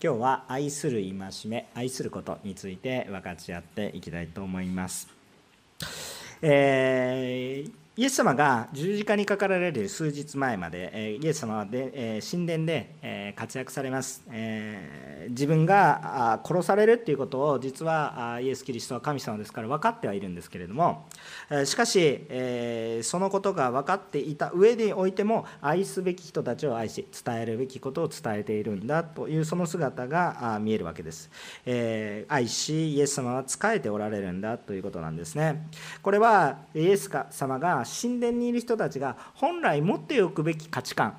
今日は愛する戒め愛することについて分かち合っていきたいと思います、えーイエス様が十字架にかかられる数日前まで、イエス様はで神殿で活躍されます。自分が殺されるっていうことを実はイエス・キリストは神様ですから分かってはいるんですけれども、しかし、そのことが分かっていた上においても愛すべき人たちを愛し、伝えるべきことを伝えているんだというその姿が見えるわけです。愛し、イエス様は仕えておられるんだということなんですね。これはイエス様が神殿にいる人たちが本来持っておくべき価値観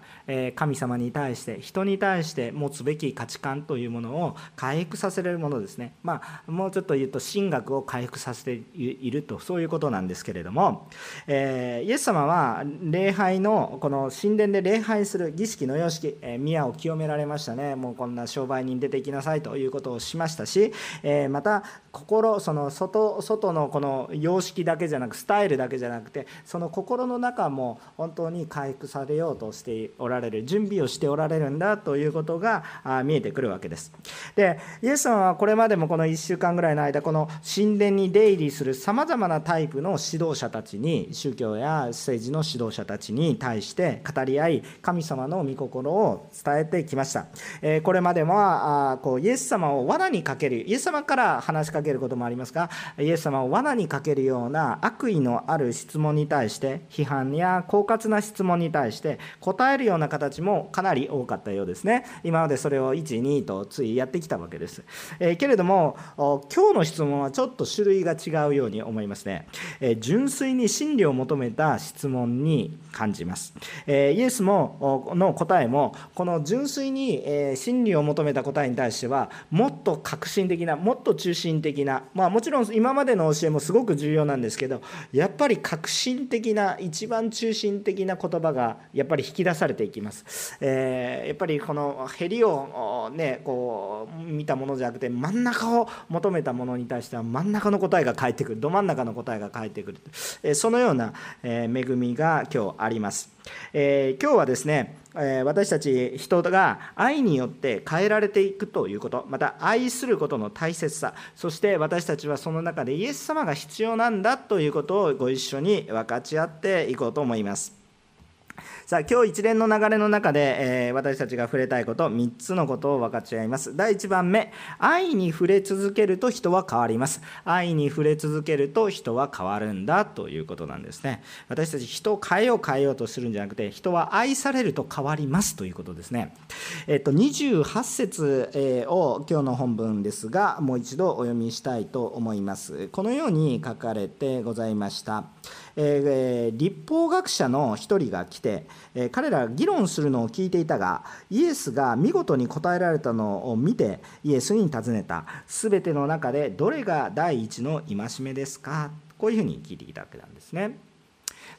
神様に対して人に対して持つべき価値観というものを回復させれるものですね。まあもうちょっと言うと神学を回復させているとそういうことなんですけれども、えイエス様は礼拝のこの神殿で礼拝する儀式の様式、え宮を清められましたね。もうこんな商売人出てきなさいということをしましたし、えまた心その外外のこの様式だけじゃなくスタイルだけじゃなくてそのの心の中も本当に回復されようとしておられる準備をしておられるんだということが見えてくるわけです。でイエス様はこれまでもこの1週間ぐらいの間この神殿に出入りするさまざまなタイプの指導者たちに宗教や政治の指導者たちに対して語り合い神様の御心を伝えてきました。これまではこうイエス様を罠にかけるイエス様から話しかけることもありますがイエス様を罠にかけるような悪意のある質問に対対して批判や狡猾な質問に対して答えるような形もかなり多かったようですね。今までそれを12とついやってきたわけです、えー、けれども今日の質問はちょっと種類が違うように思いますね、えー、純粋に真理を求めた質問に感じます、えー、イエスもの答えもこの純粋に、え真理を求めた答えに対してはもっと革新的なもっと中心的なまあもちろん今までの教えもすごく重要なんですけどやっぱり革新的な一番中心的な言葉がやっぱり引き出されていきます。えー、やっぱりこのへりをねこう見たものじゃなくて真ん中を求めたものに対しては真ん中の答えが返ってくるど真ん中の答えが返ってくる、えー、そのような、え恵みが今日あります。えー、今日はですね私たち人が愛によって変えられていくということ。また愛することの大切さ。そして私たちはその中でイエス様が必要なんだということをご一緒に分かち合っていこうと思います。さあ今日一連の流れの中で、えー、私たちが触れたいこと3つのことを分かち合います。第1番目愛に触れ続けると人は変わります。愛に触れ続けると人は変わるんだということなんですね。私たち人を変えよう変えようとするんじゃなくて人は愛されると変わりますということですね。えっと28節を今日の本文ですがもう一度お読みしたいと思います。このように書かれてございました。えー、立法学者の一人が来て、えー、彼らが議論するのを聞いていたがイエスが見事に答えられたのを見てイエスに尋ねた全ての中でどれが第一の戒めですか？こういうふうに聞いてきたわけなんですね。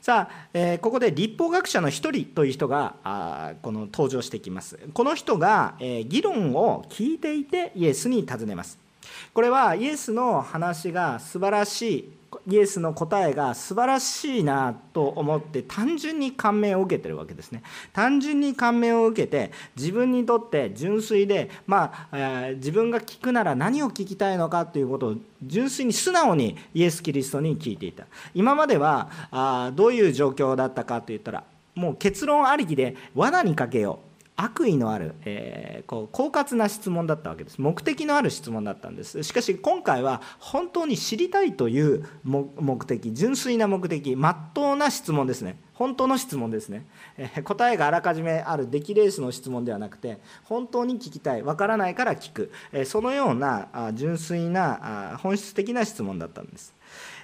さあ、えー、ここで立法学者の一人という人があこの登場してきます。この人が、えー、議論を聞いていてイエスに尋ねます。これはイエスの話が素晴らしいイエスの答えが素晴らしいなと思って単純に感銘を受けてるわけですね。単純に感銘を受けて自分にとって純粋でまあ、えー、自分が聞くなら何を聞きたいのかということを純粋に素直にイエス・キリストに聞いていた。今まではあどういう状況だったかといったらもう結論ありきで罠にかけよう。悪意のある、えー、こう狡猾な質問だったわけです。目的のある質問だったんです。しかし今回は本当に知りたいという目的純粋な目的まっとうな質問ですね。本当の質問ですね、えー、答えがあらかじめある出来レースの質問ではなくて本当に聞きたいわからないから聞く、えー、そのようなあ純粋なあ本質的な質問だったんです、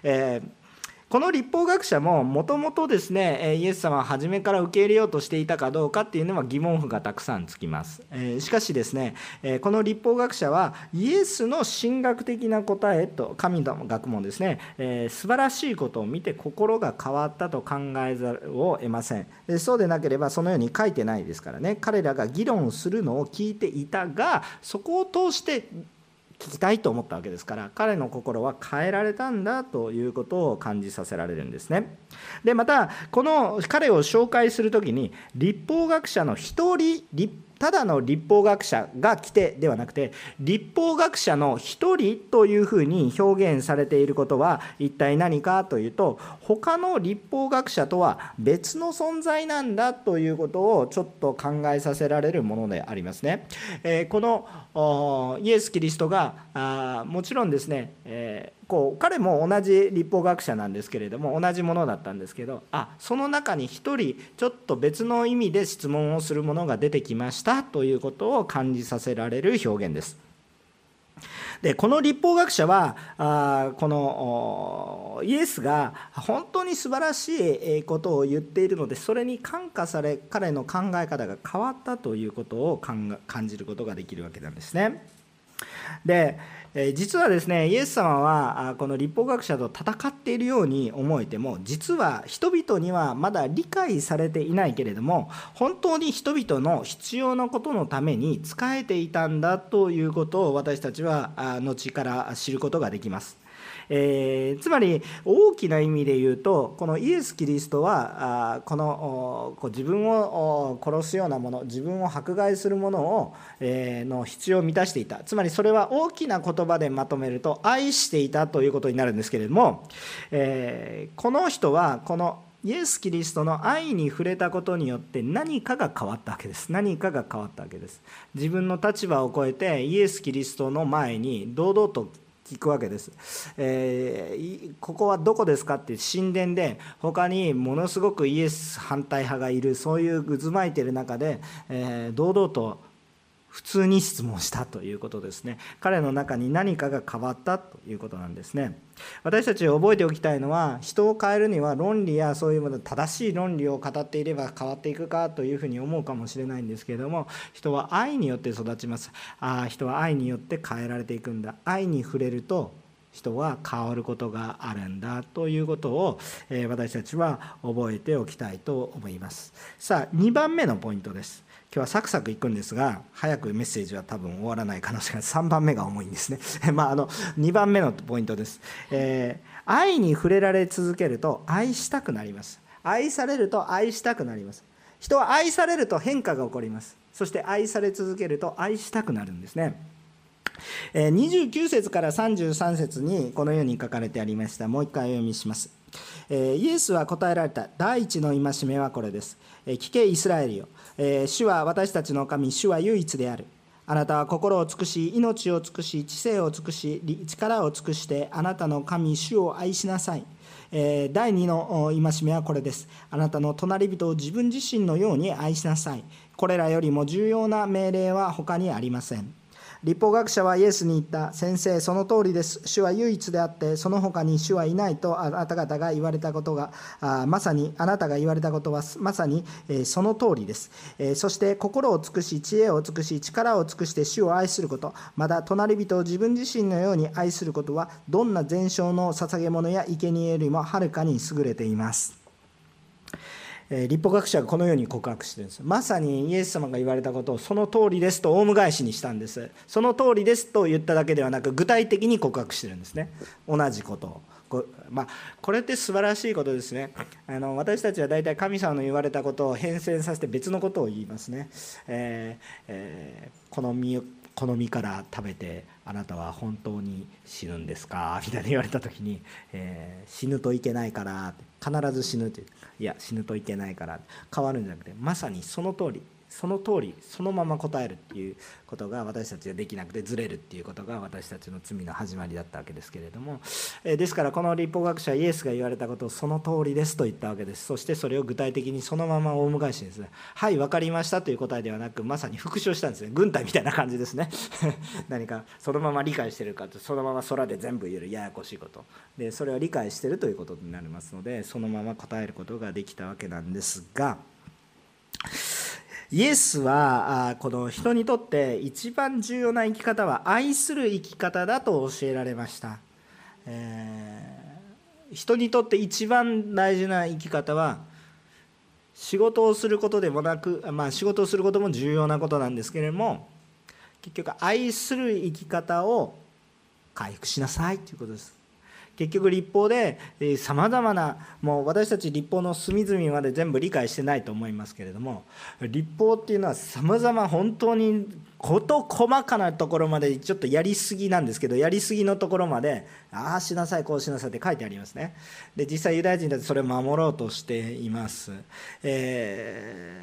えーこの立法学者ももともとですねイエス様は初めから受け入れようとしていたかどうかっていうのは疑問符がたくさんつきます。しかしですねこの立法学者はイエスの神学的な答えと神の学問ですね素晴らしいことを見て心が変わったと考えざるを得ません。そうでなければそのように書いてないですからね。彼らが議論するのを聞いていたがそこを通して聞きたいと思ったわけですから彼の心は変えられたんだということを感じさせられるんですね。でまたこの彼を紹介する時に立法学者の一人ただの立法学者が来てではなくて立法学者の一人というふうに表現されていることは一体何かというと他の立法学者とは別の存在なんだということをちょっと考えさせられるものでありますねえ。このイエス・キリストがあもちろんですねこう彼も同じ立法学者なんですけれども同じものだったんですけどあその中に一人ちょっと別の意味で質問をするものが出てきましたということを感じさせられる表現です。でこの立法学者はあこのイエスが本当に素晴らしいことを言っているのでそれに感化され彼の考え方が変わったということを感じることができるわけなんですね。で実はですねイエス様はこの立法学者と戦っているように思えても実は人々にはまだ理解されていないけれども本当に人々の必要なことのために仕えていたんだということを私たちは後から知ることができます。えー、つまり大きな意味で言うとこのイエス・キリストはあこのこう自分を殺すようなもの自分を迫害するものを、えー、の必要を満たしていた。つまりそれは大きな言葉でまとめると愛していたということになるんですけれども、えー、この人はこのイエス・キリストの愛に触れたことによって何かが変わったわけです。何かが変わったわけです。自分の立場を超えてイエス・キリストの前に堂々と聞くわけです、えー、ここはどこですかって神殿で他にものすごくイエス反対派がいるそういう渦巻いてる中で、えー、堂々と普通に質問したということですね。彼の中に何かが変わったということなんですね。私たち覚えておきたいのは人を変えるには論理やそういうもの正しい論理を語っていれば変わっていくかというふうに思うかもしれないんですけれども人は愛によって育ちます。あ人は愛によって変えられていくんだ。愛に触れると人は変わることがあるんだということを、え私たちは覚えておきたいと思います。さあ2番目のポイントです。今日はサクサクいくんですが早くメッセージは多分終わらない可能性が3番目が重いんですね。まあの2番目のポイントです、えー、愛に触れられ続けると愛したくなります。愛されると愛したくなります。人は愛されると変化が起こります。そして愛され続けると愛したくなるんですね。29節から33節にこのように書かれてありました。もう一回お読みします。イエスは答えられた。第一の戒めはこれです。聞けイスラエルよ。えー主は私たちの神、主は唯一である。あなたは心を尽くし、命を尽くし、知性を尽くし、力を尽くして、あなたの神、主を愛しなさい。え第2の戒めはこれです。あなたの隣人を自分自身のように愛しなさい。これらよりも重要な命令は他にありません。立法学者はイエスに言った先生その通りです。主は唯一であってその他に主はいないとあなた方が言われたことがあまさにあなたが言われたことはまさに、えその通りです、えそして心を尽くし知恵を尽くし力を尽くして主を愛すること。また隣人を自分自身のように愛することはどんな全焼の捧げ物や生贄よりもはるかに優れています。立法学者がこのように告白してるんです。まさにイエス様が言われたことをその通りですとオウム返しにしたんです。その通りですと言っただけではなく具体的に告白してるんですね。同じこと。をこ,、まあ、これって素晴らしいことですね。あの私たちは大体神様の言われたことを変遷させて別のことを言いますね、えーえー、この身この実から食べてあなたは本当に死ぬんですか？みたいに言われた時に、えー、死ぬといけないからって。必ず死ぬという。いや死ぬといけないから。変わるんじゃなくてまさにその通り。その通りそのまま答えるっていうことが私たちができなくてずれるっていうことが私たちの罪の始まりだったわけですけれども、えですからこの立法学者イエスが言われたことをその通りですと言ったわけです。そしてそれを具体的にそのまま大昔にですねはい分かりましたという答えではなくまさに復唱したんですね。軍隊みたいな感じですね。何かそのまま理解してるかとそのまま空で全部言えるややこしいこと。でそれを理解してるということになりますのでそのまま答えることができたわけなんですがイエスはこの人にとって一番重要な生き方は愛する生き方だと教えられました、えー、人にとって一番大事な生き方は仕事をすることでもなく、まあ、仕事をすることも重要なことなんですけれども結局愛する生き方を回復しなさいということです。結局立法でさまざまなもう私たち立法の隅々まで全部理解してないと思いますけれども立法っていうのはさまざま本当に事細かなところまでちょっとやりすぎなんですけどやりすぎのところまでああしなさいこうしなさいって書いてありますね。で実際ユダヤ人たちそれを守ろうとしています、え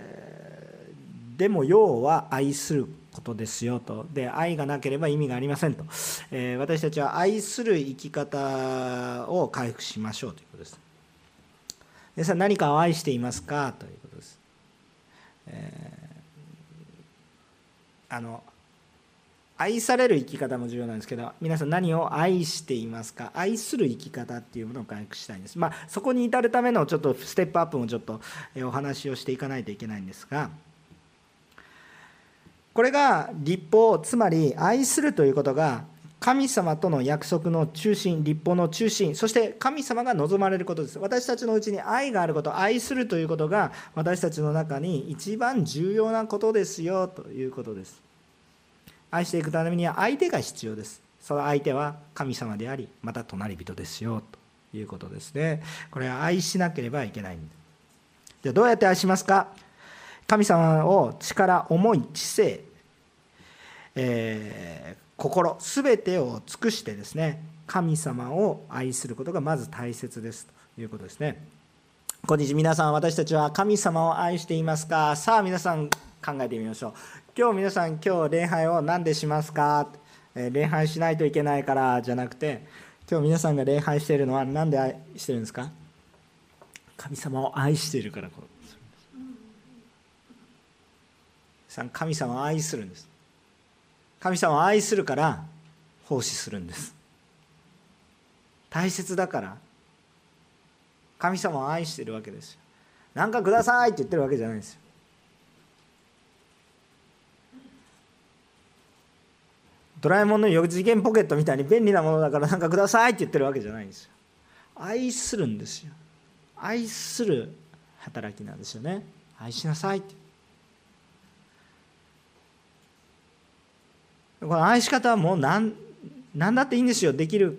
ー、でも要は愛することですよと。で愛がなければ意味がありませんと、えー、私たちは愛する生き方を回復しましょうということです。皆さん何かを愛していますか？ということです、えー、あの愛される生き方も重要なんですけど皆さん何を愛していますか？愛する生き方っていうものを回復したいんです。まあそこに至るためのちょっとステップアップもちょっとお話をしていかないといけないんですがこれが立法つまり愛するということが神様との約束の中心立法の中心そして神様が望まれることです。私たちのうちに愛があること愛するということが私たちの中に一番重要なことですよということです。愛していくためには相手が必要です。その相手は神様でありまた隣人ですよということですね。これは愛しなければいけないじゃあどうやって愛しますか？神様を力思い知性、えー、心すべてを尽くしてですね神様を愛することがまず大切です。ということですね。今日皆さん私たちは神様を愛していますか？さあ皆さん考えてみましょう。今日皆さん今日礼拝を何でしますか？え礼拝しないといけないからじゃなくて今日皆さんが礼拝しているのは何で愛してるんですか？神様を愛しているからこ神様を愛するんです。神様を愛するから奉仕するんです。大切だから。神様を愛してるわけですよ。何かくださいって言ってるわけじゃないですよ。ドラえもんの4次元ポケットみたいに便利なものだから何かくださいって言ってるわけじゃないんですよ。愛するんですよ。愛する働きなんですよね。愛しなさいって。この愛し方はもう何何だっていいんですよ。できる。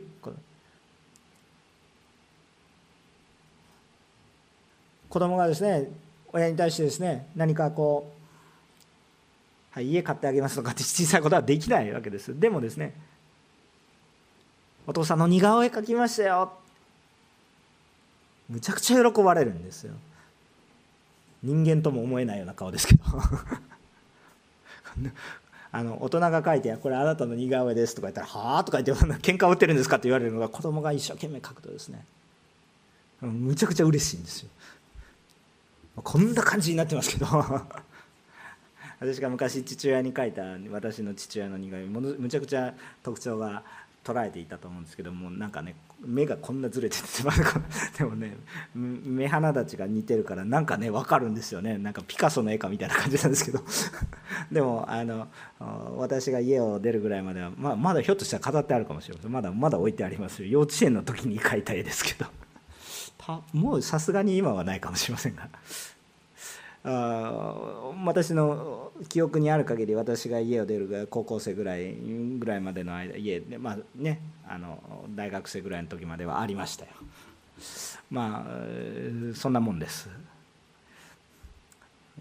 子供がですね親に対してですね何かこう、はい、家買ってあげますとかって小さいことはできないわけです。でもですねお父さんの似顔絵描きましたよ。むちゃくちゃ喜ばれるんですよ。人間とも思えないような顔ですけど。あの大人が書いて「これあなたの似顔絵です」とか言ったら「はあ?」とか言って「喧嘩売ってるんですか?」って言われるのが子供が一生懸命書くとですねむちゃくちゃ嬉しいんですよ。こんな感じになってますけど 私が昔父親に書いた私の父親の似顔絵むちゃくちゃ特徴が捉えていたと思うんですけどもなんかね目がこんなずれててでもね目鼻立ちが似てるからなんかね分かるんですよね。なんかピカソの絵かみたいな感じなんですけど。でもあの私が家を出るぐらいまでは、まあ、まだひょっとしたら飾ってあるかもしれません。まだまだ置いてあります幼稚園の時に描いた絵ですけど。もうさすがに今はないかもしれませんが。あ私の記憶にある限り私が家を出る高校生ぐらいぐらいまでの間家でまあねあの大学生ぐらいの時まではありましたよ。まあそんなもんです、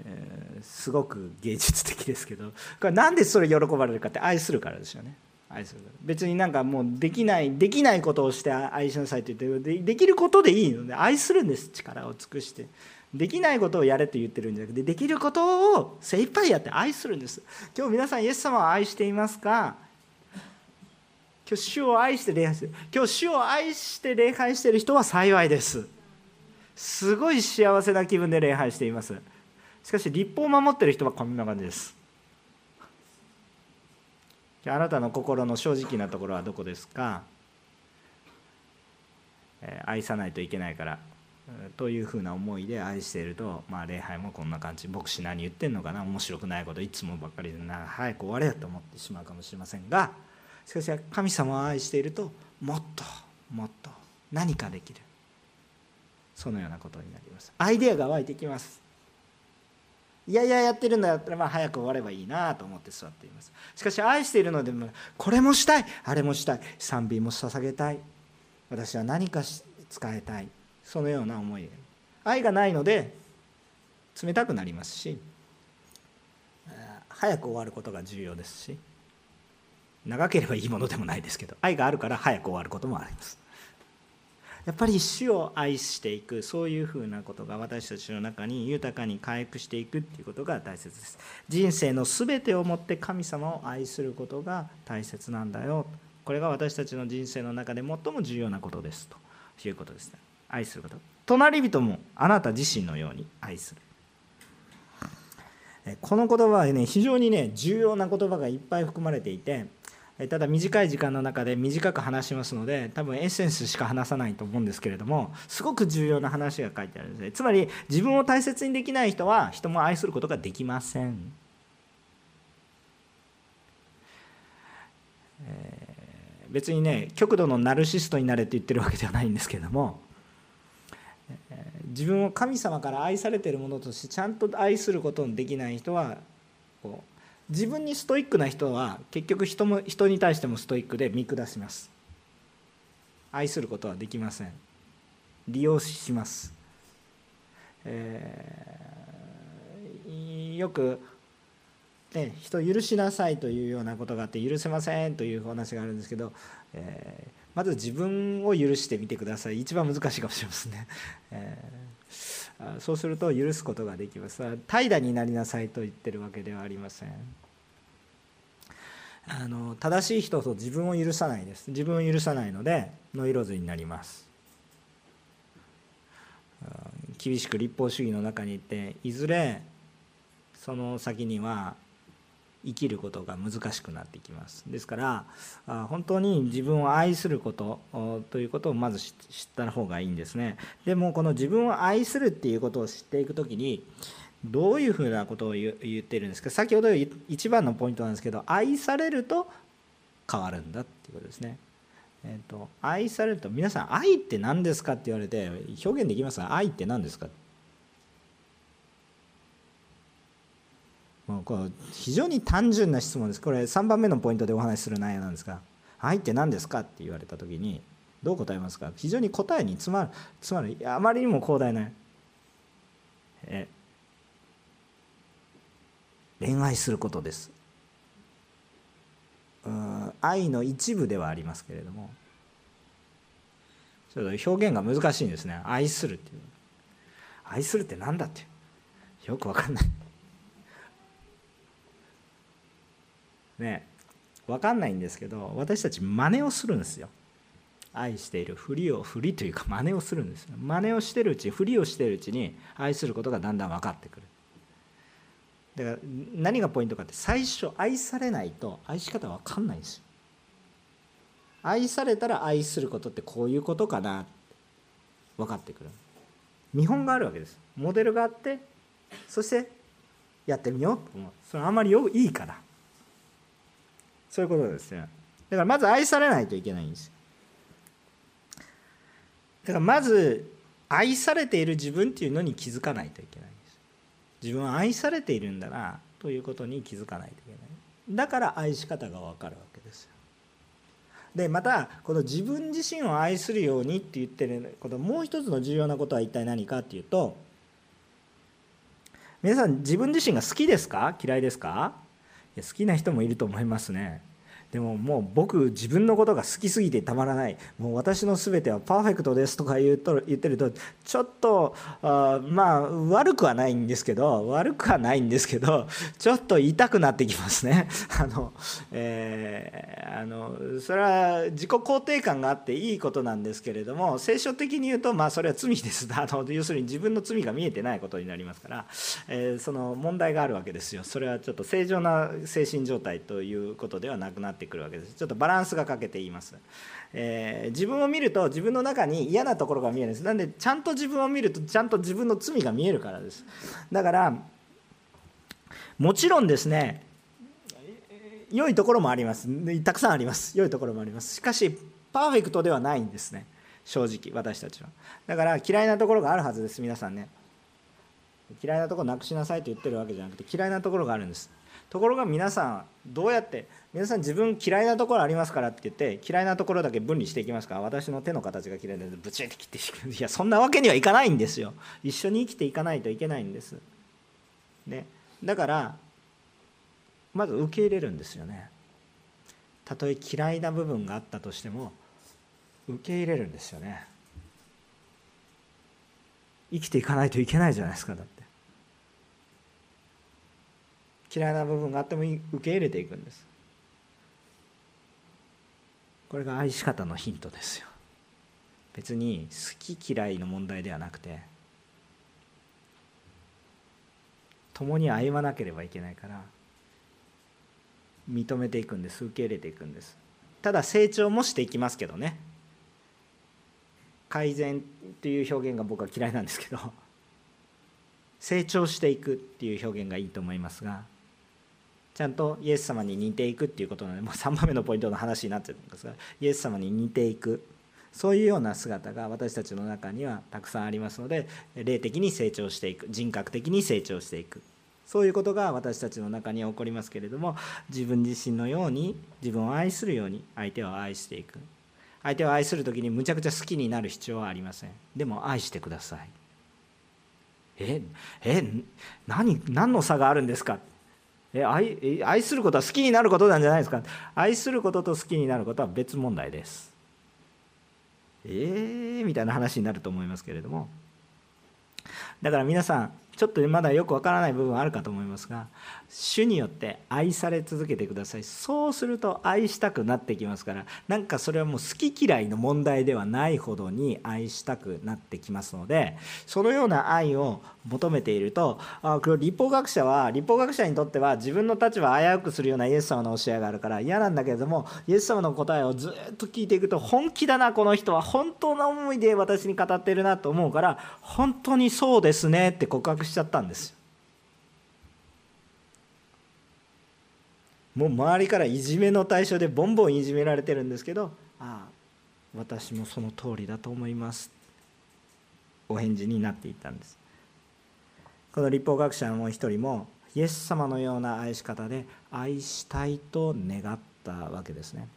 えー、すごく芸術的ですけど。これなんでそれ喜ばれるかって愛するからですよね。愛する別になんかもうできないできないことをして愛しなさいって言ってできることでいいので愛するんです。力を尽くして。できないことをやれと言ってるんじゃなくてできることを精一杯やって愛するんです。今日皆さんイエス様を愛していますか？今日主を愛して礼拝してる今日主を愛して礼拝してる人は幸いです。すごい幸せな気分で礼拝しています。しかし立法を守ってる人はこんな感じです。あなたの心の正直なところはどこですか？愛さないといけないからというふうな思いで愛していると、まあ、礼拝もこんな感じ牧師何言ってんのかな面白くないこといつもばっかりでな早く終われよと思ってしまうかもしれませんがしかし神様を愛しているともっともっと何かできる。そのようなことになります。アイデアが湧いてきます。いやいややってるんだったらまあ早く終わればいいなと思って座っています。しかし愛しているのでもこれもしたいあれもしたい賛美も捧げたい私は何か使いたい。そのような思い。愛がないので冷たくなりますし早く終わることが重要ですし長ければいいものでもないですけど愛があるから早く終わることもあります。やっぱり主を愛していくそういうふうなことが私たちの中に豊かに回復していくっていうことが大切です。人生の全てをもって神様を愛することが大切なんだよ。これが私たちの人生の中で最も重要なことです。ということですね。愛すること。隣人もあなた自身のように愛する。この言葉はね非常にね重要な言葉がいっぱい含まれていてただ短い時間の中で短く話しますので多分エッセンスしか話さないと思うんですけれどもすごく重要な話が書いてあるんですね。つまり自分を大切にできない人は人も愛することができません、えー、別にね極度のナルシストになれって言ってるわけではないんですけれども自分を神様から愛されてるものとしてちゃんと愛することのできない人はこう自分にストイックな人は結局人も人に対してもストイックで見下します。愛することはできません。利用します、えー、よく、ね、人許しなさいというようなことがあって許せませんというお話があるんですけど、えー、まず自分を許してみてください。一番難しいかもしれませんね、えー、そうすると許すことができます。怠惰になりなさいと言ってるわけではありません。あの正しい人と自分を許さないです。自分を許さないのでノイローゼになります。厳しく立法主義の中にいていずれその先には生きることが難しくなってきます。ですから本当に自分を愛することということをまず知った方がいいんですね。でもこの自分を愛するっていうことを知っていく時にどういうふうなことを言ってるんですか？先ほど一番のポイントなんですけど愛されると変わるんだっていうことですね。えーと、愛されると皆さん愛って何ですかって言われて表現できますか？愛って何ですかって。もうこれ非常に単純な質問です。これ3番目のポイントでお話しする内容なんですが愛って何ですかって言われた時にどう答えますか？非常に答えに詰まる詰まる。あまりにも広大なえ恋愛することです。うん愛の一部ではありますけれどもちょっと表現が難しいんですね。愛するっていう。愛するって何だってよく分かんない。ね分かんないんですけど私たち真似をするんですよ。愛しているふりをふりというか真似をするんですよ。真似をしてるうちふりをしてるうちに愛することがだんだん分かってくる。だから何がポイントかって最初愛されないと愛し方分かんないんですよ。愛されたら愛することってこういうことかな分かってくる。見本があるわけです。モデルがあってそしてやってみようと思う。それあまりよいいからそういうことですね。だからまず愛されないといけないんですだからまず愛されている自分っていうのに気づかないといけないんです。自分は愛されているんだなということに気づかないといけない。だから愛し方が分かるわけですよ。でまたこの自分自身を愛するようにって言ってることもう一つの重要なことは一体何かっていうと皆さん自分自身が好きですか？嫌いですか？好きな人もいると思いますね。でももう僕自分のことが好きすぎてたまらない。もう私の全てはパーフェクトですとか言うと言ってるとちょっとあまあ悪くはないんですけど悪くはないんですけどちょっと痛くなってきますね。あの、えー、あのそれは自己肯定感があっていいことなんですけれども聖書的に言うとまあそれは罪です。あの要するに自分の罪が見えてないことになりますから、えー、その問題があるわけですよ。それはちょっと正常な精神状態ということではなくなってってくるわけです。ちょっとバランスが欠けています、えー、自分を見ると自分の中に嫌なところが見えるんです。なんでちゃんと自分を見るとちゃんと自分の罪が見えるからです。だからもちろんですね良いところもあります。たくさんあります。良いところもあります。しかしパーフェクトではないんですね。正直私たちは。だから嫌いなところがあるはずです。皆さんね。嫌いなところなくしなさいと言ってるわけじゃなくて嫌いなところがあるんです。ところが皆さんどうやって皆さん自分嫌いなところありますからって言って嫌いなところだけ分離していきますか。ら私の手の形が嫌いでぶちって切っていく。いやそんなわけにはいかないんですよ。一緒に生きていかないといけないんです、ね、だからまず受け入れるんですよね。たとえ嫌いな部分があったとしても受け入れるんですよね。生きていかないといけないじゃないですかだって。嫌いな部分があっても受け入れていくんです。これが愛し方のヒントですよ。別に好き嫌いの問題ではなくて共に歩まなければいけないから認めていくんです。受け入れていくんです。ただ成長もしていきますけどね。改善っていう表現が僕は嫌いなんですけど成長していくっていう表現がいいと思いますがちゃんとイエス様に似ていくっていうことなのでもう3番目のポイントの話になってるんですがイエス様に似ていく。そういうような姿が私たちの中にはたくさんありますので霊的に成長していく人格的に成長していく。そういうことが私たちの中には起こりますけれども自分自身のように自分を愛するように相手を愛していく。相手を愛する時にむちゃくちゃ好きになる必要はありません。でも愛してください。ええ何何の差があるんですか？え愛愛することは好きになることなんじゃないですか？愛することと好きになることは別問題です。えー、みたいな話になると思いますけれども。だから皆さんちょっとまだよくわからない部分あるかと思いますが主によって愛され続けてください。そうすると愛したくなってきますからなんかそれはもう好き嫌いの問題ではないほどに愛したくなってきますのでそのような愛を求めているとあこれ立法学者は立法学者にとっては自分の立場を危うくするようなイエス様の教えがあるから嫌なんだけれどもイエス様の答えをずっと聞いていくと本気だなこの人は。本当の思いで私に語ってるなと思うから本当にそうですねって告白しちゃったんですもう周りからいじめの対象でボンボンいじめられてるんですけどああ私もその通りだと思います。お返事になっていったんです。この立法学者の一人もイエス様のような愛し方で愛したいと願ったわけですね。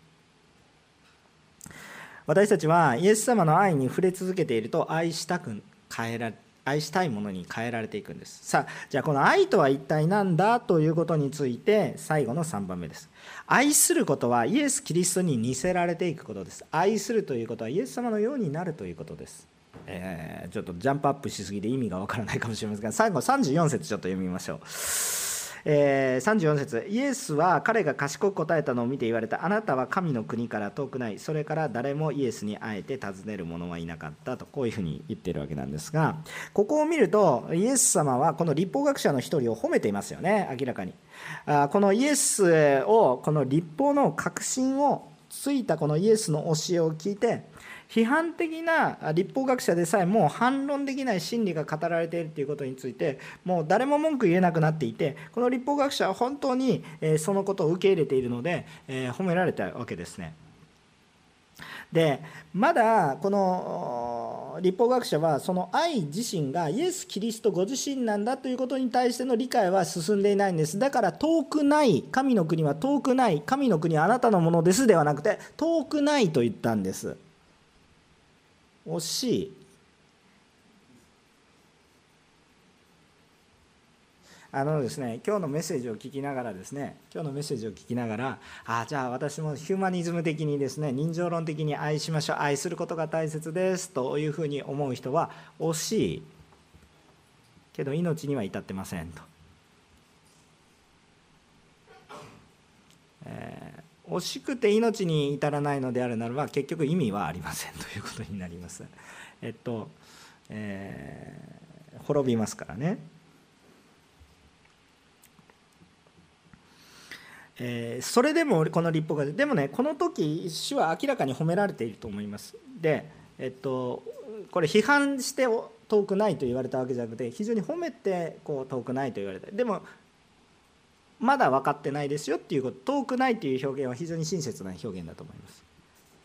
私たちはイエス様の愛に触れ続けていると愛したく変えられ愛したいものに変えられていくんです。さあじゃあこの愛とは一体何だということについて最後の3番目です。愛することはイエス・キリストに似せられていくことです。愛するということはイエス様のようになるということです。えー、ちょっとジャンプアップしすぎて意味がわからないかもしれませんが最後34節ちょっと読みましょう。えー、34節。イエスは彼が賢く答えたのを見て言われた。あなたは神の国から遠くない。それから誰もイエスに会えて尋ねる者はいなかったと。こういうふうに言っているわけなんですがここを見るとイエス様はこの立法学者の一人を褒めていますよね。明らかに。あこのイエスをこの立法の確信をついたこのイエスの教えを聞いて批判的な立法学者でさえもう反論できない真理が語られているということについてもう誰も文句言えなくなっていてこの立法学者は本当にそのことを受け入れているので褒められたわけですね。でまだこの立法学者はその愛自身がイエス・キリストご自身なんだということに対しての理解は進んでいないんですだから遠くない神の国は遠くない神の国はあなたのものですではなくて遠くないと言ったんです惜しいあのですね今日のメッセージを聞きながらですね今日のメッセージを聞きながらあじゃあ私もヒューマニズム的にですね人情論的に愛しましょう愛することが大切ですというふうに思う人は惜しいけど命には至ってませんと。えー惜しくて命に至らないのであるならば結局意味はありませんということになります。えっと、えー、滅びますからね。えー、それでもこの立法がでもねこの時主は明らかに褒められていると思います。で、えっと、これ批判して遠くないと言われたわけじゃなくて非常に褒めてこう遠くないと言われたでもまだ分かってないですよっていうこと遠くないという表現は非常に親切な表現だと思います。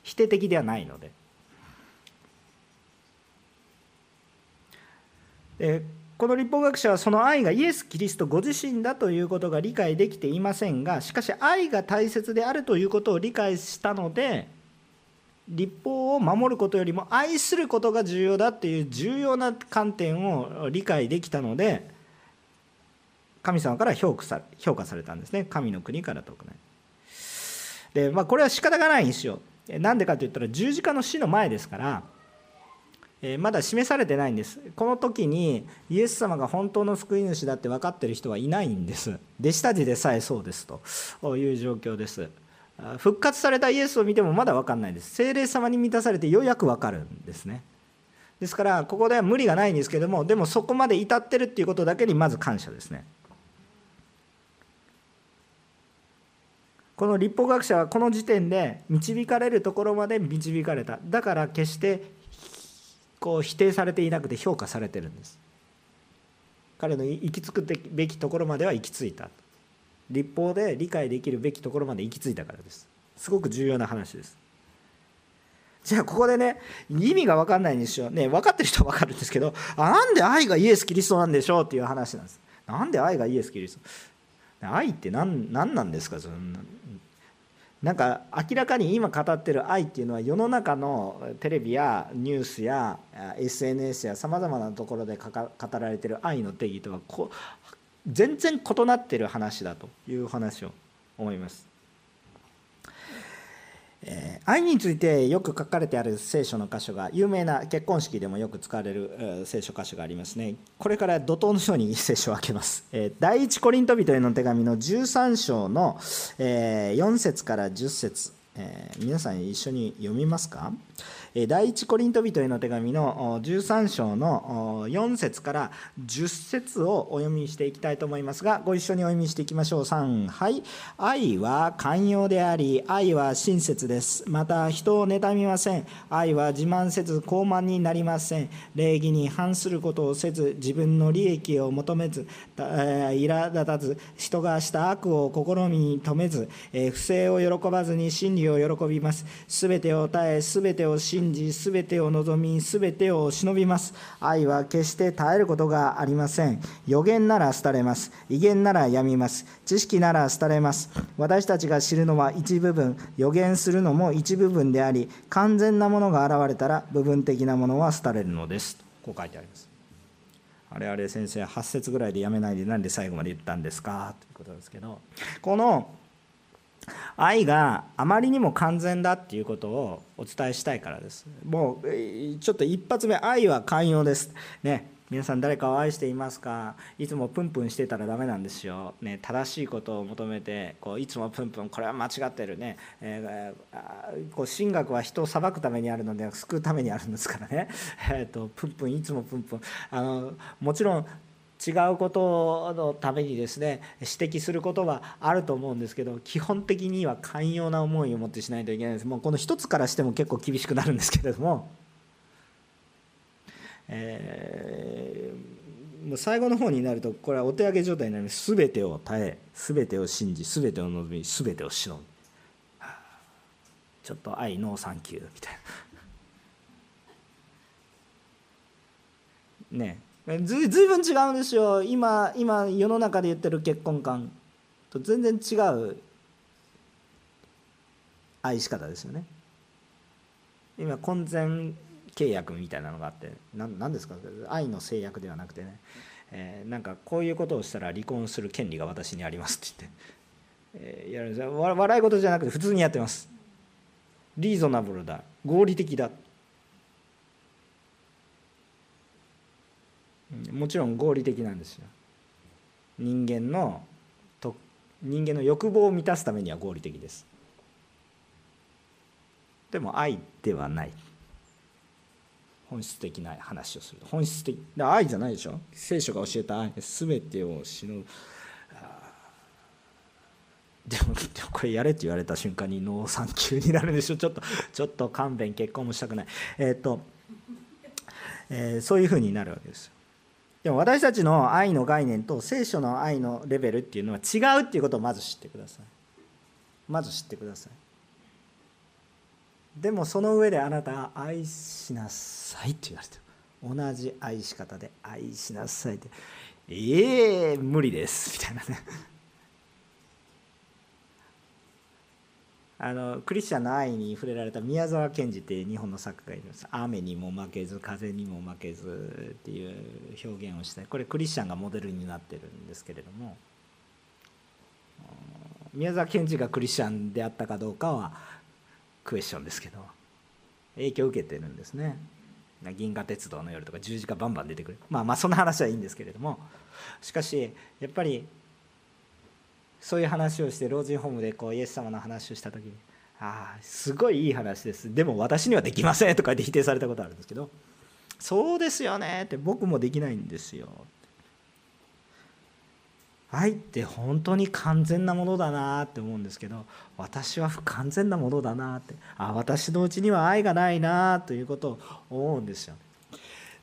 否定的ではないので。でこの立法学者はその愛がイエス・キリストご自身だということが理解できていませんがしかし愛が大切であるということを理解したので立法を守ることよりも愛することが重要だっていう重要な観点を理解できたので神様から評価さ評価されたんですね。神の国から遠くないでまあこれは仕方がないんですよ。なんでかといったら十字架の死の前ですからえまだ示されてないんです。この時にイエス様が本当の救い主だって分かってる人はいないんです。弟子たちでさえそうですと。いう状況です。復活されたイエスを見てもまだ分かんないです。精霊様に満たされてようやく分かるんですね。ですからここでは無理がないんですけどもでもそこまで至ってるっていうことだけにまず感謝ですね。この立法学者はこの時点で導かれるところまで導かれた。だから決してこう否定されていなくて評価されてるんです。彼の行き着くべきところまでは行き着いた。立法で理解できるべきところまで行き着いたからです。すごく重要な話です。じゃあここでね意味が分かんないんですよね分かってる人は分かるんですけどなんで愛がイエス・キリストなんでしょうっていう話なんです。なんで愛がイエス・キリスト？愛って何何なんですか？そんななんか明らかに今語ってる愛っていうのは世の中のテレビやニュースや SNS やさまざまなところで語られてる愛の定義とはこ全然異なってる話だという話を思います。え愛についてよく書かれてある聖書の箇所が有名な結婚式でもよく使われる聖書箇所がありますね。これから怒涛のように聖書を開けます、え第一コリント人への手紙の13章の、え4節から10節、え皆さん一緒に読みますか？第一コリント人への手紙の13章の4節から10節をお読みしていきたいと思いますがご一緒にお読みしていきましょう。3はい。愛は寛容であり愛は親切です。また人を妬みません。愛は自慢せず傲慢になりません。礼儀に反することをせず自分の利益を求めず苛立たず人がした悪を試みに止めず不正を喜ばずに真理を喜びます。すべてを耐えすべてを信信じすべてを望みすべてを忍びます。愛は決して絶えることがありません。予言なら廃れます。威厳ならやみます。知識なら廃れます。私たちが知るのは一部分。予言するのも一部分であり完全なものが現れたら部分的なものは廃れるのです。こう書いてあります。あれあれ先生8節ぐらいでやめないでなんで最後まで言ったんですか？ということですけど。この愛があまりにも完全だっていうことをお伝えしたいからです。もうちょっと一発目愛は寛容です。ね皆さん誰かを愛していますか？いつもプンプンしてたらダメなんですよ、ね、正しいことを求めてこういつもプンプンこれは間違ってるね、えー、こう神学は人を裁くためにあるので救うためにあるんですからね、えーとプンプンいつもプンプン。あのもちろん違うことのためにですね指摘することはあると思うんですけど基本的には寛容な思いを持ってしないといけないです。もうこの一つからしても結構厳しくなるんですけれども、えー、もう最後の方になるとこれはお手上げ状態になります。全てを耐え全てを信じ全てを望み全てを忍ぶちょっと愛ノーサンキューみたいな。ねえ。ずずいぶん違うんですよ。今今世の中で言ってる結婚観。と全然違う。愛し方ですよね。今婚前契約みたいなのがあって何ですか？愛の制約ではなくてね、えー、なんかこういうことをしたら離婚する権利が私にありますって言って、えー、やるんです笑い事じゃなくて普通にやってます。リーゾナブルだ。合理的だ。もちろん合理的なんですよ。人間のと人間の欲望を満たすためには合理的です。でも愛ではない。本質的な話をする本質的だ愛じゃないでしょ。聖書が教えた愛。全てを死ぬ。でもでもこれやれって言われた瞬間にノーサンキューになるでしょ。ちょっとちょっと勘弁結婚もしたくない。えっ、ー、と、えー、そういうふうになるわけですよ。でも私たちの愛の概念と聖書の愛のレベルっていうのは違うっていうことをまず知ってください。まず知ってください。でもその上であなた愛しなさいって言われて同じ愛し方で愛しなさいって。ええー、無理です。みたいなね。あのクリスチャンの愛に触れられた宮沢賢治って日本の作家がいます「雨にも負けず風にも負けず」っていう表現をしてこれクリスチャンがモデルになってるんですけれども。宮沢賢治がクリスチャンであったかどうかはクエスチョンですけど影響を受けてるんですね。銀河鉄道の夜とか十字架バンバン出てくる。まあまあそんな話はいいんですけれども。しかしやっぱりそういう話をして老人ホームでこうイエス様の話をした時に「ああすごいいい話です。でも私にはできません」とか言って否定されたことあるんですけど「そうですよね」って僕もできないんですよ。愛って本当に完全なものだなって思うんですけど私は不完全なものだなってあ私のうちには愛がないなということを思うんですよ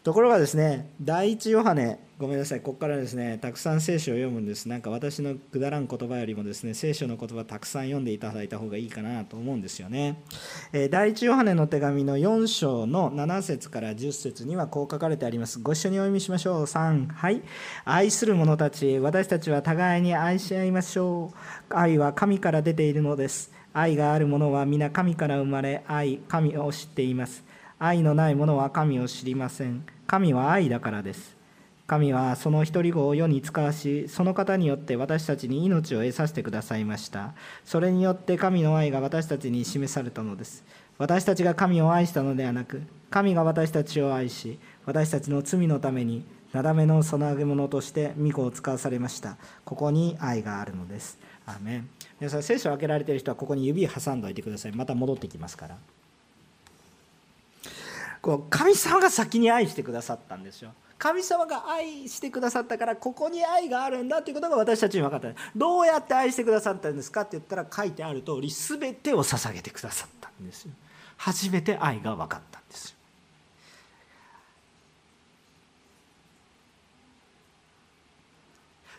ところがですね第一ヨハネごめんなさいここからですねたくさん聖書を読むんです。なんか私のくだらん言葉よりもですね聖書の言葉たくさん読んでいただいた方がいいかなと思うんですよね、えー、第一ヨハネの手紙の4章の7節から10節にはこう書かれてあります。ご一緒にお読みしましょう。3はい。愛する者たち私たちは互いに愛し合いましょう。愛は神から出ているのです。愛がある者は皆神から生まれ愛神を知っています。愛のない者は神を知りません。神は愛だからです。神はその一人子を世に使わしその方によって私たちに命を得させてくださいました。それによって神の愛が私たちに示されたのです。私たちが神を愛したのではなく神が私たちを愛し私たちの罪のためになだめの供げ物として御子を使わされました。ここに愛があるのです。アーメン。皆さん聖書を開けられている人はここに指挟んでおいてください。また戻ってきますから。こう神様が先に愛してくださったんですよ。神様が愛してくださったからここに愛があるんだということが私たちに分かった。どうやって愛してくださったんですかって言ったら書いてある通り全てを捧げてくださったんですよ。初めて愛が分かったんですよ。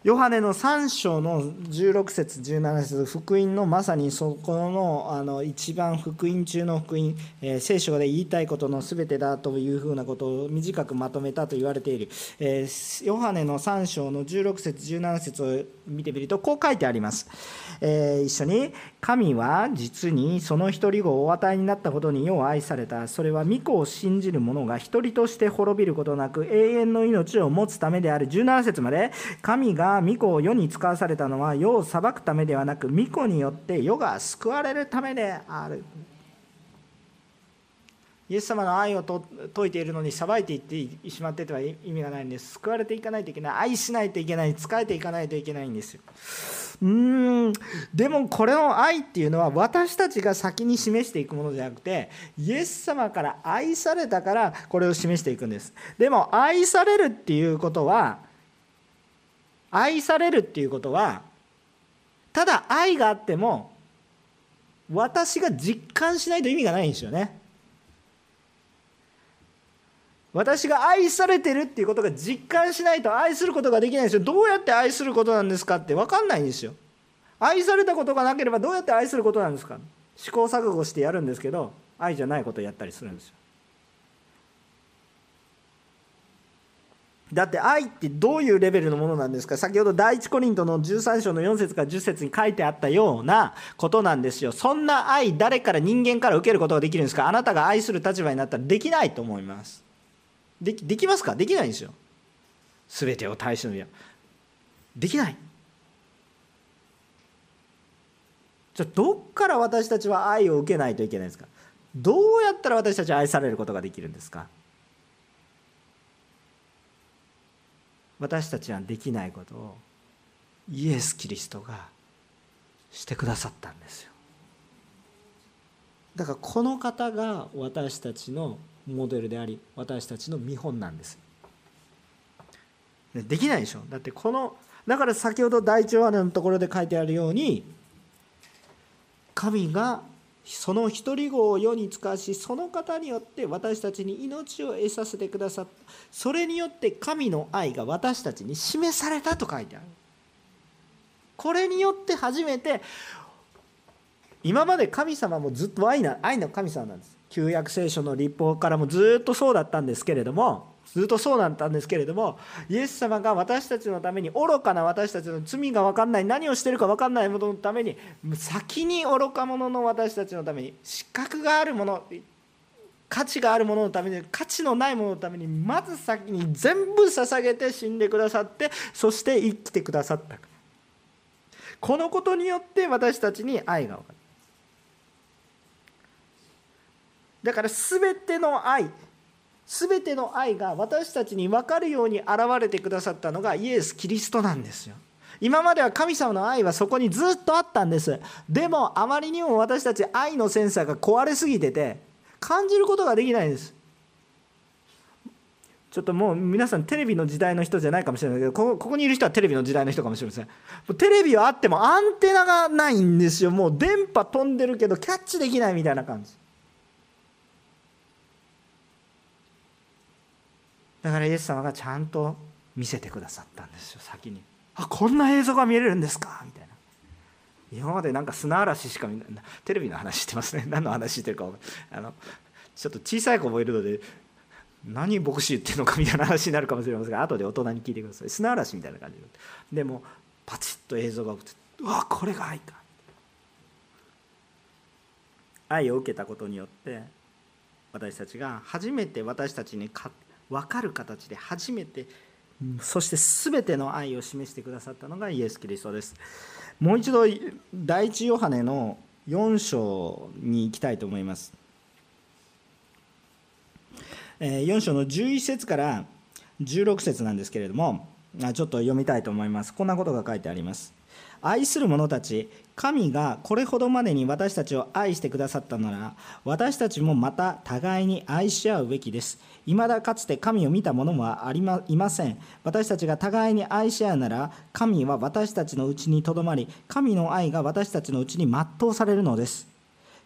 ヨハネの3章の16節17節福音のまさにそこのあの一番福音中の福音、えー、聖書で言いたいことのすべてだというふうなことを短くまとめたと言われている、えー、ヨハネの3章の16節17節を見てみるとこう書いてあります、えー、一緒に。神は実にその一人子をお与えになったことによう愛された。それは御子を信じる者が一人として滅びることなく永遠の命を持つためである17節まで。神が御子を世に使わされたのは世を裁くためではなく御子によって世が救われるためである。イエス様の愛を説いているのに裁いていってしまってては意味がないんです。救われていかないといけない。愛しないといけない。仕えていかないといけないんですよ。うん。でもこれの愛っていうのは私たちが先に示していくものじゃなくてイエス様から愛されたからこれを示していくんです。でも愛されるっていうことは愛されるっていうことはただ愛があっても私が実感しないと意味がないんですよね。私が愛されてるっていうことが実感しないと愛することができないんですよ。どうやって愛することなんですかって分かんないんですよ。愛されたことがなければどうやって愛することなんですか。試行錯誤してやるんですけど愛じゃないことをやったりするんですよ。だって愛ってどういうレベルのものなんですか。先ほど第一コリントの13章の4節から10節に書いてあったようなことなんですよ。そんな愛誰から人間から受けることができるんですか。あなたが愛する立場になったらできないと思います。でできますか？できないんですよ。全てを対象にできない。じゃあどっから私たちは愛を受けないといけないんですか？どうやったら私たちは愛されることができるんですか？私たちはできないことをイエス・キリストがしてくださったんですよ。だからこの方が私たちのモデルであり私たちの見本なんです。できないでしょ。だってこのだから先ほど第一話のところで書いてあるように神がその一人子を世に使わしその方によって私たちに命を得させてくださった。それによって神の愛が私たちに示されたと書いてある。これによって初めて今まで神様もずっと愛な愛の神様なんです。旧約聖書の立法からもずっとそうだったんですけれどもずっとそうだったんですけれどもイエス様が私たちのために愚かな私たちの罪が分かんない何をしてるか分かんないもののために先に愚か者の私たちのために資格があるもの価値があるもののために価値のないもののためにまず先に全部捧げて死んでくださってそして生きてくださった。このことによって私たちに愛が分かる。だから全ての愛全ての愛が私たちに分かるように現れてくださったのがイエス・キリストなんですよ。今までは神様の愛はそこにずっとあったんです。でもあまりにも私たち愛のセンサーが壊れすぎてて感じることができないんです。ちょっともう皆さんテレビの時代の人じゃないかもしれないけどここにいる人はテレビの時代の人かもしれませんテレビはあってもアンテナがないんですよもう電波飛んでるけどキャッチできないみたいな感じだからイエス様がちゃんと見せてくださったんですよ先に。あこんな映像が見れるんですかみたいな。今までなんか砂嵐しか見ないテレビの話してますね。何の話してるかあのちょっと小さい子もいるので何牧師言ってるのかみたいな話になるかもしれませんが後で大人に聞いてください。砂嵐みたいな感じで。もパチッと映像が映ってうわこれが愛か。愛を受けたことによって私たちが初めて私たちに勝って分かる形で初めてそして全ての愛を示してくださったのがイエス・キリストです。もう一度第一ヨハネの4章に行きたいと思います。4章の11節から16節なんですけれどもちょっと読みたいと思います。こんなことが書いてあります愛する者たち神がこれほどまでに私たちを愛してくださったなら私たちもまた互いに愛し合うべきです。未だかつて神を見た者はありまいません。私たちが互いに愛し合うなら神は私たちのうちにとどまり神の愛が私たちのうちに全うされるのです。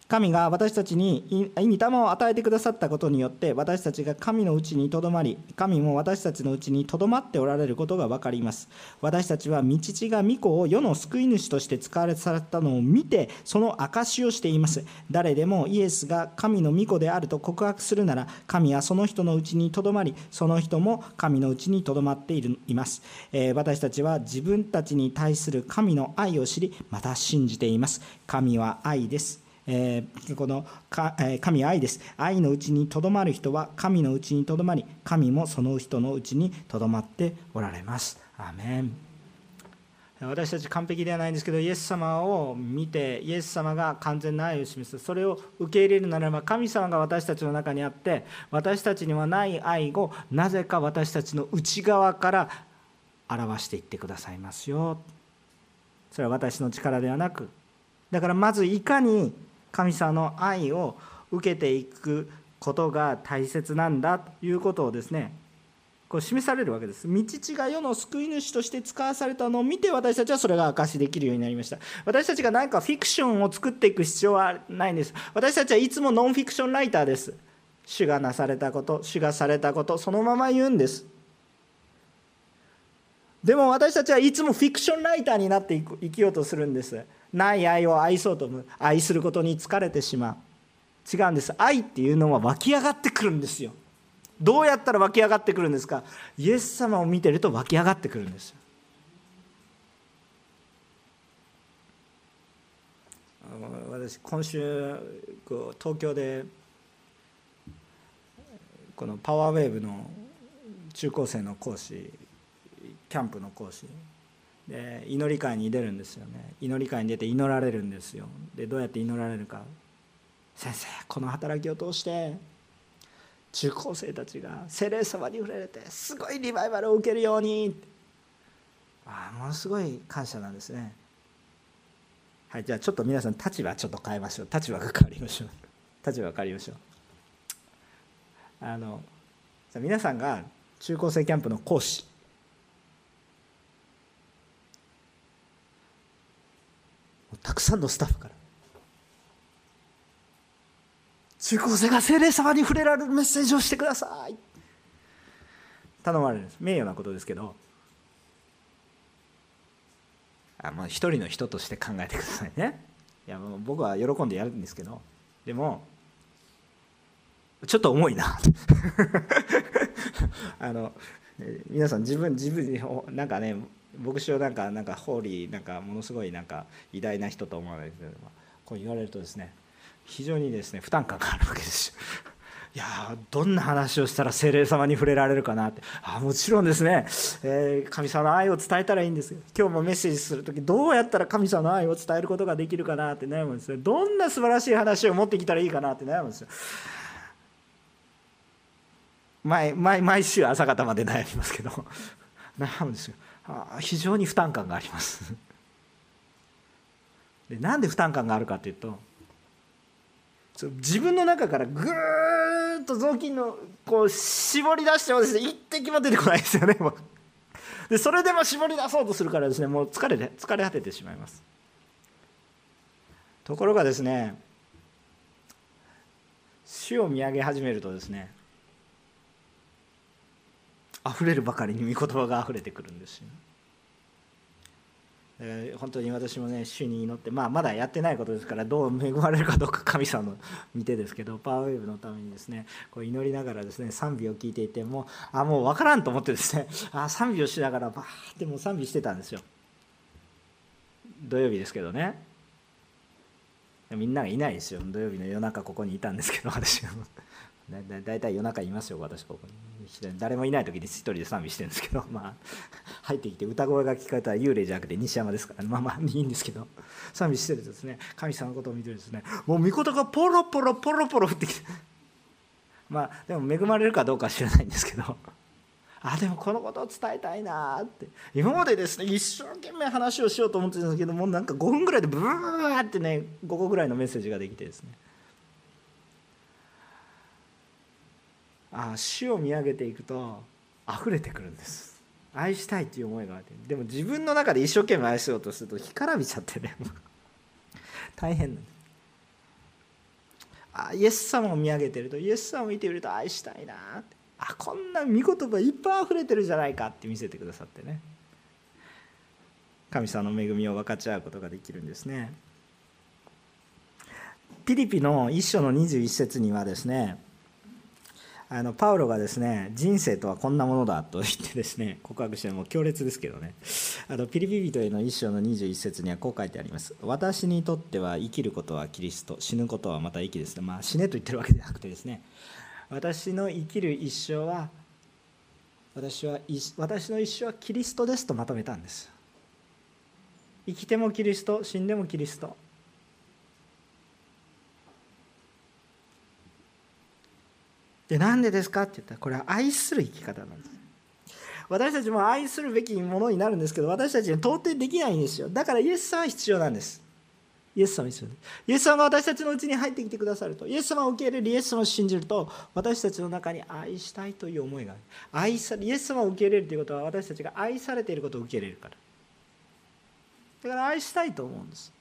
神が私たちに御霊を与えてくださったことによって私たちが神のうちにとどまり神も私たちのうちにとどまっておられることが分かります。私たちは御父が御子を世の救い主として使われされたのを見てその証をしています。誰でもイエスが神の御子であると告白するなら神はその人のうちにとどまりその人も神のうちにとどまっているいます、えー、私たちは自分たちに対する神の愛を知りまた信じています。神は愛です。えー、このかえ神愛です。愛のうちにとどまる人は神のうちにとどまり、神もその人のうちにとどまっておられます。アメン私たち完璧ではないんですけどイエス様を見てイエス様が完全な愛を示すそれを受け入れるならば神様が私たちの中にあって私たちにはない愛をなぜか私たちの内側から表していってくださいますよそれは私の力ではなくだからまずいかに神様の愛を受けていくことが大切なんだということをですねこう示されるわけです。道父が世の救い主として使わされたのを見て私たちはそれが証しできるようになりました。私たちが何かフィクションを作っていく必要はないんです。私たちはいつもノンフィクションライターです。主がなされたこと、主がされたこと、そのまま言うんです。でも私たちはいつもフィクションライターになって生きようとするんです。ない愛を愛そうと思う。愛することに疲れてしまう。違うんです。愛っていうのは湧き上がってくるんですよ。どうやったら湧き上がってくるんですか？イエス様を見てると湧き上がってくるんです私今週こう東京でこのパワーウェーブの中高生の講師キャンプの講師で祈り会に出るんですよね。祈り会に出て祈られるんですよ。でどうやって祈られるか。先生この働きを通して中高生たちが精霊様に触れれてすごいリバイバルを受けるように。ああものすごい感謝なんですね。はいじゃあちょっと皆さん立場ちょっと変えましょう。立場が変わりましょう。立場が変わりましょう。あの皆さんが中高生キャンプの講師。たくさんのスタッフから。中高生が精霊様に触れられるメッセージをしてください。頼まれるんです。名誉なことですけど。あまあ一人の人として考えてくださいね。いやもう僕は喜んでやるんですけど。でもちょっと重いな。あの皆さん自分自分なんかね牧師をなんかなんかホーリーなんかものすごいなんか偉大な人と思われてこう言われるとですね非常にですね負担感があるわけですいやどんな話をしたら精霊様に触れられるかなって。あもちろんですね、えー、神様の愛を伝えたらいいんですよ。今日もメッセージする時どうやったら神様の愛を伝えることができるかなって悩むんですよ。どんな素晴らしい話を持ってきたらいいかなって悩むんですよ。毎毎毎週朝方まで悩みますけど 悩むんですよ。非常に負担感があります。でなんで負担感があるかというと自分の中からぐーっと雑巾のこう絞り出してもですね一滴も出てこないですよねもう。でそれでも絞り出そうとするからですねもう疲れて疲れ果ててしまいます。ところがですね死を見上げ始めるとですね溢れるばかりに御言葉が溢れてくるんですよ、えー、本当に私もね主に祈って、まあ、まだやってないことですからどう恵まれるかどうか神様の見てですけどパワーウェーブのためにですねこう祈りながらですね賛美を聞いていてもうあもう分からんと思ってですねあ賛美をしながらバーってもう賛美してたんですよ。土曜日ですけどね。みんながいないですよ。土曜日の夜中ここにいたんですけど私は。だいたい夜中いますよ私ここに。誰もいない時に一人で賛美してるんですけど まあ入ってきて歌声が聞かれたら幽霊じゃなくて西山ですから、まあまあいいんですけど。賛美してるとですね。神様のことを見てるとですね。もう御事がポロポロポロポロ降ってきて。まあでも恵まれるかどうかは知らないんですけど。あでもこのことを伝えたいなって。今までですね一生懸命話をしようと思ってたんですけどもうなんか5分ぐらいでブーってね5個ぐらいのメッセージができてですね。あ死を見上げていくと溢れてくるんです。愛したいという思いがあって。でも自分の中で一生懸命愛しようとすると干からびちゃってね。大変なんであイエス様を見上げてるとイエス様を見てみると愛したいなあこんな御言葉いっぱい溢れてるじゃないかって見せてくださってね。神様の恵みを分かち合うことができるんですね。ピリピの一章の21節にはですねあのパウロがですね人生とはこんなものだと言ってですね告白してもう強烈ですけどね。あのピリピ人への一章の21節にはこう書いてあります。私にとっては生きることはキリスト死ぬことはまた生きです。ねまあ死ねと言ってるわけじゃなくてですね。私の生きる一生は私は私の一生はキリストですとまとめたんです。生きてもキリスト死んでもキリスト。でなんでですかって言ったらこれは愛する生き方なんです。私たちも愛するべきものになるんですけど私たちに到底できないんですよ。だからイエス様は必要なんです。イエス様必要です。イエス様が私たちのうちに入ってきてくださると。イエス様を受け入れるイエス様を信じると私たちの中に愛したいという思いがある。愛さイエス様を受け入れるということは私たちが愛されていることを受け入れるから。だから愛したいと思うんです。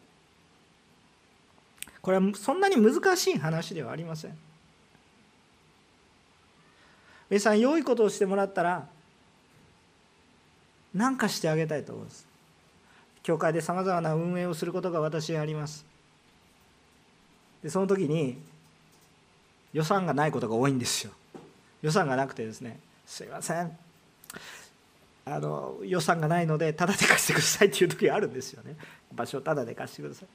これはそんなに難しい話ではありません。皆さん良いことをしてもらったら何かしてあげたいと思うんです。教会でさまざまな運営をすることが私あります。でその時に予算がないことが多いんですよ。予算がなくてですねすいません。あの予算がないのでタダで貸してくださいっていう時があるんですよね。場所をタダで貸してくださいっ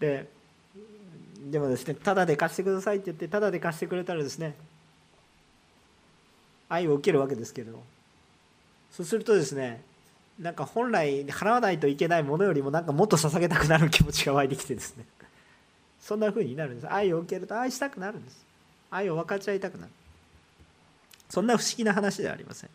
て。ででもですねただで貸してくださいって言ってただで貸してくれたらですね愛を受けるわけですけれどそうするとですねなんか本来払わないといけないものよりもなんかもっと捧げたくなる気持ちが湧いてきてですねそんな風になるんです。愛を受けると愛したくなるんです。愛を分かち合いたくなる。そんな不思議な話ではありません。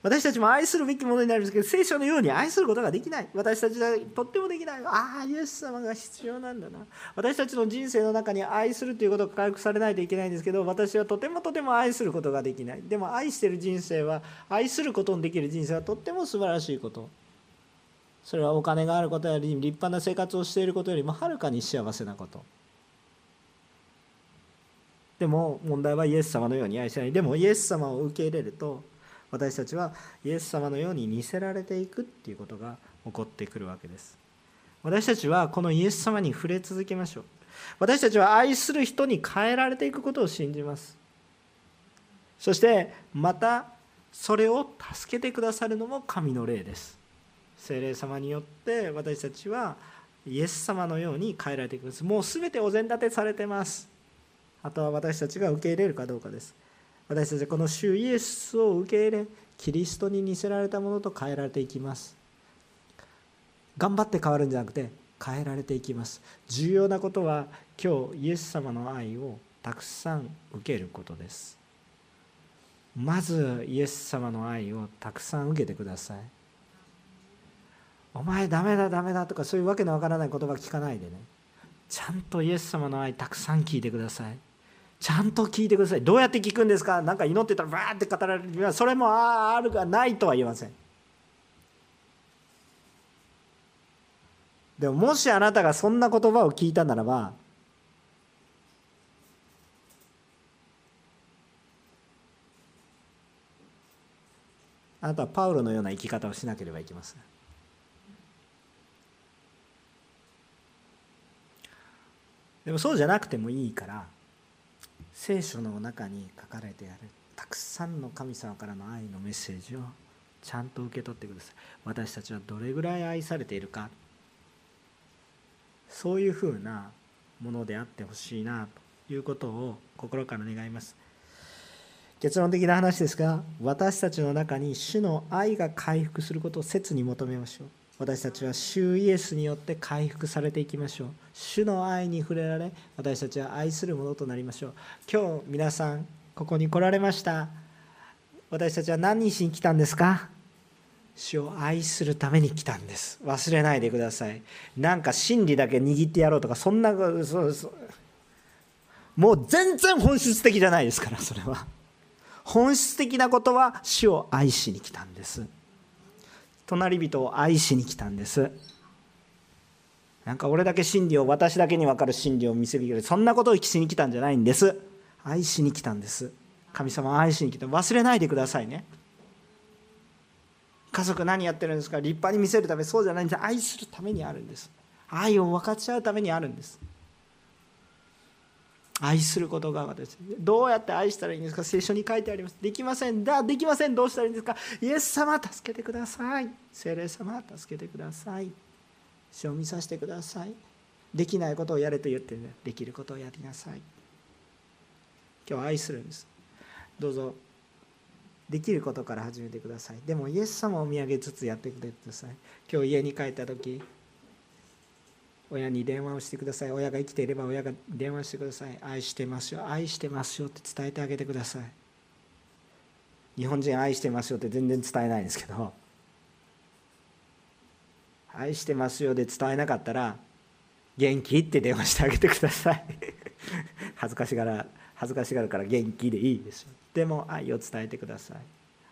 私たちも愛するべきものになるんですけど聖書のように愛することができない。私たちはとってもできない。ああイエス様が必要なんだな。私たちの人生の中に愛するということが回復されないといけないんですけど私はとてもとても愛することができない。でも愛してる人生は愛することのできる人生はとっても素晴らしいこと。それはお金があることより立派な生活をしていることよりもはるかに幸せなこと。でも問題はイエス様のように愛しない。でもイエス様を受け入れると私たちはイエス様のように似せられていくっていうことが起こってくるわけです。私たちはこのイエス様に触れ続けましょう。私たちは愛する人に変えられていくことを信じます。そしてまたそれを助けてくださるのも神の霊です。聖霊様によって私たちはイエス様のように変えられていきます。もう全てお膳立てされてます。あとは私たちが受け入れるかどうかです。私たちこの主イエスを受け入れキリストに似せられたものと変えられていきます。頑張って変わるんじゃなくて変えられていきます。重要なことは今日イエス様の愛をたくさん受けることです。まずイエス様の愛をたくさん受けてください。お前ダメだダメだとかそういうわけのわからない言葉聞かないでね。ちゃんとイエス様の愛たくさん聞いてください。ちゃんと聞いてください。どうやって聞くんですか？何か祈ってたらバーって語られる。それもああるがないとは言いません。でももしあなたがそんな言葉を聞いたならばあなたはパウロのような生き方をしなければいけません。でもそうじゃなくてもいいから聖書の中に書かれてあるたくさんの神様からの愛のメッセージをちゃんと受け取ってください。私たちはどれぐらい愛されているか。そういうふうなものであってほしいなということを心から願います。結論的な話ですが私たちの中に主の愛が回復することを切に求めましょう。私たちは主イエスによって回復されていきましょう。主の愛に触れられ私たちは愛するものとなりましょう。今日皆さんここに来られました。私たちは何にしに来たんですか？主を愛するために来たんです。忘れないでください。なんか真理だけ握ってやろうとかそんなそうそうもう全然本質的じゃないですからそれは。本質的なことは主を愛しに来たんです。隣人を愛しに来たんです。なんか俺だけ真理を私だけに分かる真理を見せびける。そんなことをしに来たんじゃないんです。愛しに来たんです。神様を愛しに来た。忘れないでくださいね。家族何やってるんですか。立派に見せるためそうじゃないんです。愛するためにあるんです。愛を分かち合うためにあるんです。愛することが私どうやって愛したらいいんですか？聖書に書いてあります。できません。だできません。どうしたらいいんですか？イエス様助けてください。聖霊様助けてください。主を見させてください。できないことをやれと言ってねできることをやりなさい。今日愛するんです。どうぞ。できることから始めてください。でもイエス様を見上げつつやってください。今日家に帰った時親に電話をしてください。親が生きていれば親が電話してください。愛してますよ。愛してますよって伝えてあげてください。日本人愛してますよって全然伝えないんですけど。愛してますよで伝えなかったら元気って電話してあげてください。恥ずかしがら恥ずかしがるから元気でいいですよ。でも愛を伝えてください。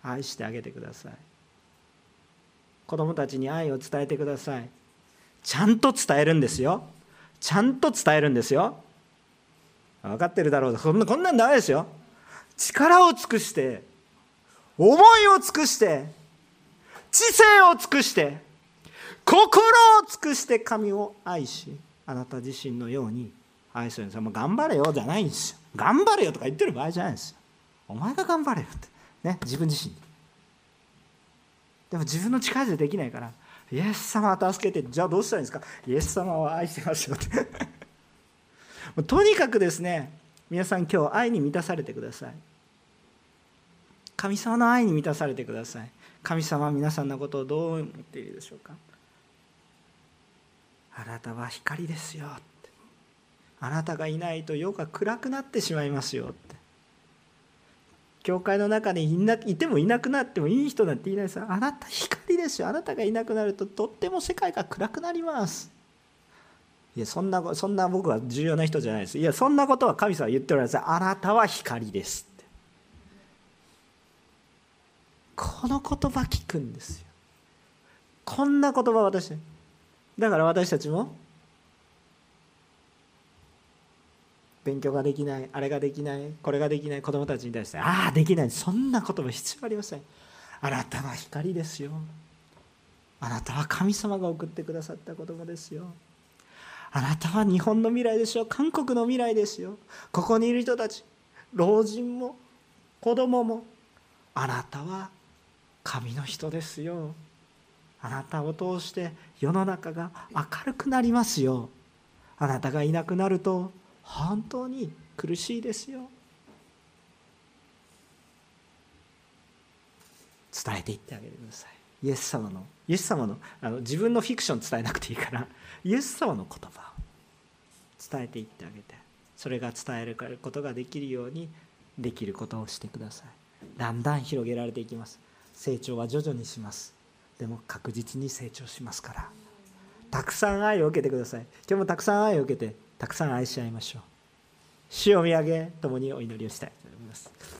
愛してあげてください。子供たちに愛を伝えてください。ちゃんと伝えるんですよ。ちゃんと伝えるんですよ。分かってるだろう。こんなこんなんダメですよ。力を尽くして思いを尽くして知性を尽くして心を尽くして神を愛しあなた自身のように愛するんですよもう頑張れよじゃないんですよ。頑張れよとか言ってる場合じゃないんですよ。お前が頑張れよって。ね自分自身。でも自分の力でできないからイエス様は助けてじゃあどうしたらいいんですか？イエス様は愛してますよって。とにかくですね皆さん今日愛に満たされてください。神様の愛に満たされてください。神様は皆さんのことをどう思っているでしょうか？あなたは光ですよあなたがいないと夜が暗くなってしまいますよって。教会の中にいないてもいなくなってもいい人なんていないですあなた光ですよ。あなたがいなくなるととっても世界が暗くなります。いやそんなそんな僕は重要な人じゃないです。いやそんなことは神様は言っておられます。あなたは光ですこの言葉聞くんですよ。こんな言葉私だから私たちも勉強ができないあれができないこれができない子供たちに対してああできないそんな言葉必要ありません。あなたは光ですよ。あなたは神様が送ってくださった言葉ですよ。あなたは日本の未来ですよ。韓国の未来ですよ。ここにいる人たち老人も子供もあなたは神の人ですよ。あなたを通して世の中が明るくなりますよ。あなたがいなくなると本当に苦しいですよ。伝えていってあげてください。イエス様のイエス様のあの自分のフィクション伝えなくていいからイエス様の言葉を伝えていってあげてそれが伝えることができるようにできることをしてください。だんだん広げられていきます。成長は徐々にします。でも確実に成長しますから。たくさん愛を受けてください。今日もたくさん愛を受けてたくさん愛し合いましょう。主を見上げ共にお祈りをしたいと思います。